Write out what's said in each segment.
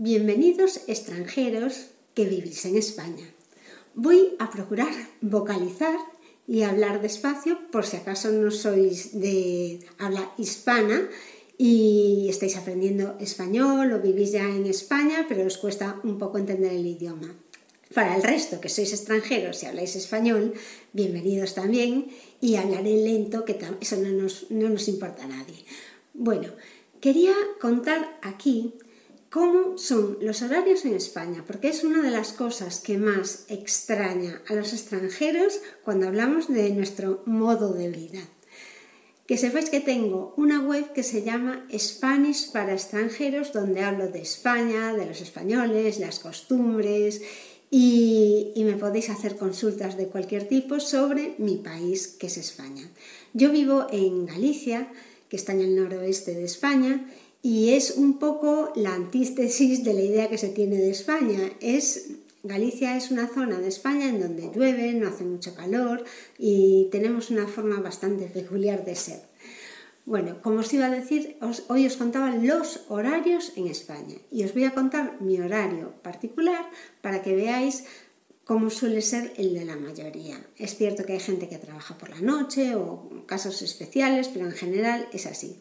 Bienvenidos extranjeros que vivís en España. Voy a procurar vocalizar y hablar despacio por si acaso no sois de habla hispana y estáis aprendiendo español o vivís ya en España, pero os cuesta un poco entender el idioma. Para el resto que sois extranjeros y habláis español, bienvenidos también y hablaré lento, que eso no nos, no nos importa a nadie. Bueno, quería contar aquí cómo son los horarios en España, porque es una de las cosas que más extraña a los extranjeros cuando hablamos de nuestro modo de vida. Que sepáis que tengo una web que se llama Spanish para extranjeros, donde hablo de España, de los españoles, las costumbres y, y, me podéis hacer consultas de cualquier tipo sobre mi país, que es España. Yo vivo en Galicia, que está en el noroeste de España, y es un poco la antítesis de la idea que se tiene de España. Es, Galicia es una zona de España en donde llueve, no hace mucho calor y tenemos una forma bastante peculiar de ser. Bueno, como os iba a decir, hoy os contaba los horarios en España y os voy a contar mi horario particular para que veáis cómo suele ser el de la mayoría. Es cierto que hay gente que trabaja por la noche o casos especiales, pero en general es así.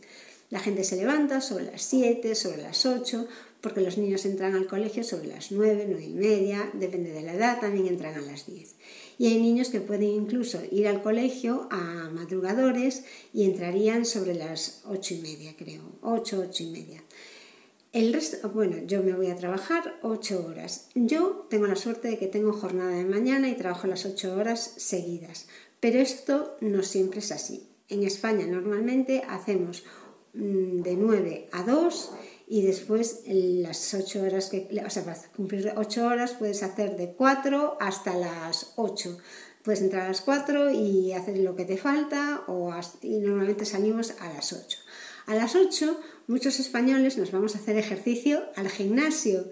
La gente se levanta sobre las 7, sobre las 8, porque los niños entran al colegio sobre las 9, 9 y media, depende de la edad, también entran a las 10. Y hay niños que pueden incluso ir al colegio a madrugadores y entrarían sobre las 8 y media, creo, 8, 8 y media. El resto, bueno, yo me voy a trabajar 8 horas. Yo tengo la suerte de que tengo jornada de mañana y trabajo las 8 horas seguidas, pero esto no siempre es así. En España normalmente hacemos de 9 a 2 y después las 8 horas que, o sea, para cumplir 8 horas puedes hacer de 4 hasta las 8. Puedes entrar a las 4 y hacer lo que te falta o y normalmente salimos a las 8. A las 8 muchos españoles nos vamos a hacer ejercicio al gimnasio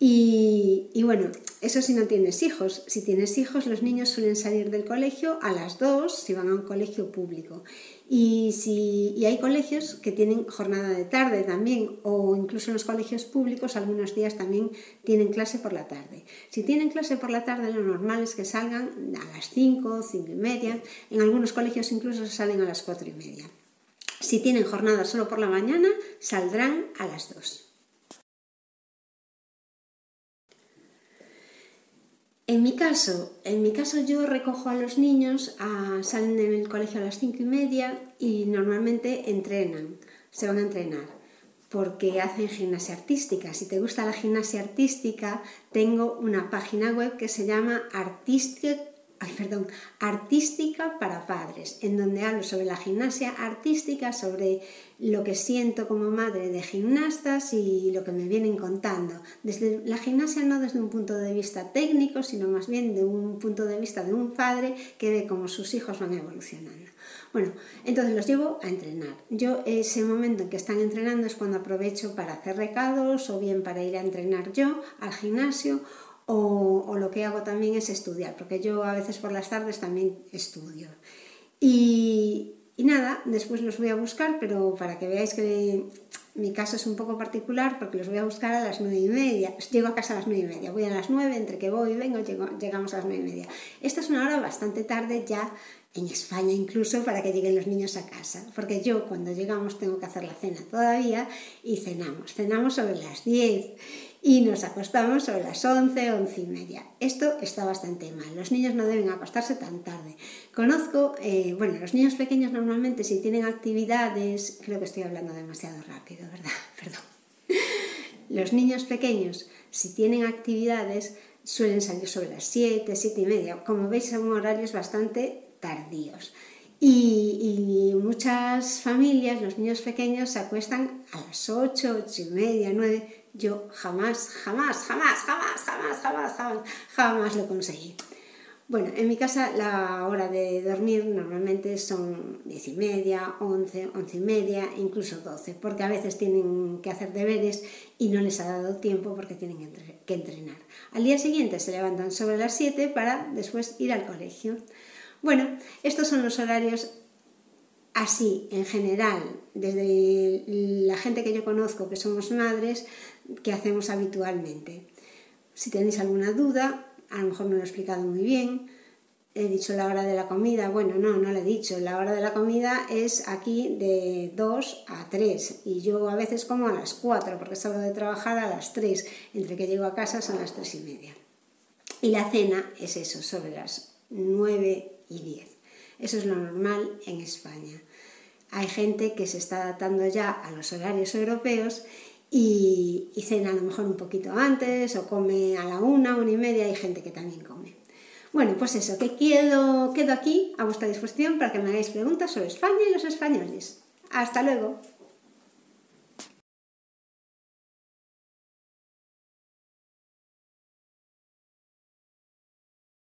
y, bueno, eso si no tienes hijos. Si tienes hijos, los niños suelen salir del colegio a las 2 si van a un colegio público. Y, si, y hay colegios que tienen jornada de tarde también, o incluso en los colegios públicos algunos días también tienen clase por la tarde. Si tienen clase por la tarde, lo normal es que salgan a las 5, 5 y media. En algunos colegios incluso salen a las 4 y media. Si tienen jornada solo por la mañana, saldrán a las 2. En mi caso, en mi caso yo recojo a los niños, a, salen del colegio a las cinco y media y normalmente entrenan, se van a entrenar porque hacen gimnasia artística. Si te gusta la gimnasia artística, tengo una página web que se llama Artistic ay, perdón, artística para padres, en donde hablo sobre la gimnasia artística, sobre lo que siento como madre de gimnastas y lo que me vienen contando. Desde la gimnasia no desde un punto de vista técnico, sino más bien de un punto de vista de un padre que ve cómo sus hijos van evolucionando. Bueno, entonces los llevo a entrenar. Yo ese momento en que están entrenando es cuando aprovecho para hacer recados o bien para ir a entrenar yo al gimnasio o, lo que hago también es estudiar, porque yo a veces por las tardes también estudio. Y, nada, después los voy a buscar, pero para que veáis que mi caso es un poco particular, porque los voy a buscar a las nueve y media. Llego a casa a las nueve y media, voy a las nueve, entre que voy y vengo, llegamos a las nueve y media. Esta es una hora bastante tarde ya en España incluso para que lleguen los niños a casa, porque yo cuando llegamos tengo que hacer la cena todavía y cenamos. Cenamos sobre las 10 y nos acostamos sobre las 11, 11 y media. Esto está bastante mal. Los niños no deben acostarse tan tarde. Conozco, eh, bueno, los niños pequeños normalmente si tienen actividades, creo que estoy hablando demasiado rápido, ¿verdad? Perdón. Los niños pequeños, si tienen actividades, suelen salir sobre las 7, 7 y media. Como veis, son horarios bastante tardíos. Y, y, muchas familias, los niños pequeños, se acuestan a las 8, 8 y media, 9 yo jamás, jamás, jamás, jamás, jamás, jamás, jamás, jamás lo conseguí. Bueno, en mi casa la hora de dormir normalmente son 10 y media, 11, 11 y media, incluso 12, porque a veces tienen que hacer deberes y no les ha dado tiempo porque tienen que entrenar. Al día siguiente se levantan sobre las 7 para después ir al colegio. Bueno, estos son los horarios así, en general, desde la gente que yo conozco, que somos madres, que hacemos habitualmente. Si tenéis alguna duda, a lo mejor no lo he explicado muy bien, he dicho la hora de la comida, bueno, no, no lo he dicho, la hora de la comida es aquí de 2 a 3 y yo a veces como a las 4 porque salgo de trabajar a las 3, entre que llego a casa son las 3 y media. Y la cena es eso, sobre las 9 y 10. Eso es lo normal en España. Hay gente que se está adaptando ya a los horarios europeos y, y cena a lo mejor un poquito antes o come a la una, una y media, hay gente que también come. Bueno, pues eso, que quedo, quedo aquí a vuestra disposición para que me hagáis preguntas sobre España y los españoles. Hasta luego.